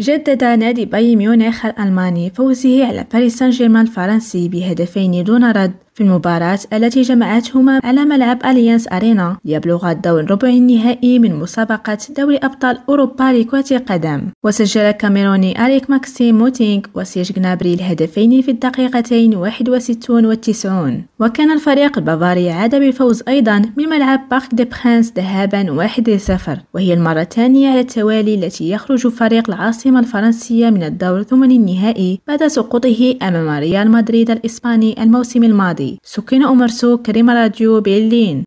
جدد نادي بايرن ميونخ الألماني فوزه على باريس سان جيرمان الفرنسي بهدفين دون رد. في المباراة التي جمعتهما على ملعب أليانس أرينا ليبلغ الدور الربع النهائي من مسابقة دوري أبطال أوروبا لكرة القدم. وسجل الكاميروني أريك ماكسيم موتينغ وسيرج جنابري الهدفين في الدقيقتين 61 و 90 وكان الفريق البافاري عاد بالفوز أيضا من ملعب بارك دي برانس ذهابا 1-0 وهي المرة الثانية على التوالي التي يخرج فريق العاصمة الفرنسية من الدور الثمن النهائي بعد سقوطه أمام ريال مدريد الإسباني الموسم الماضي. سكين أمرسو كريم راديو برلين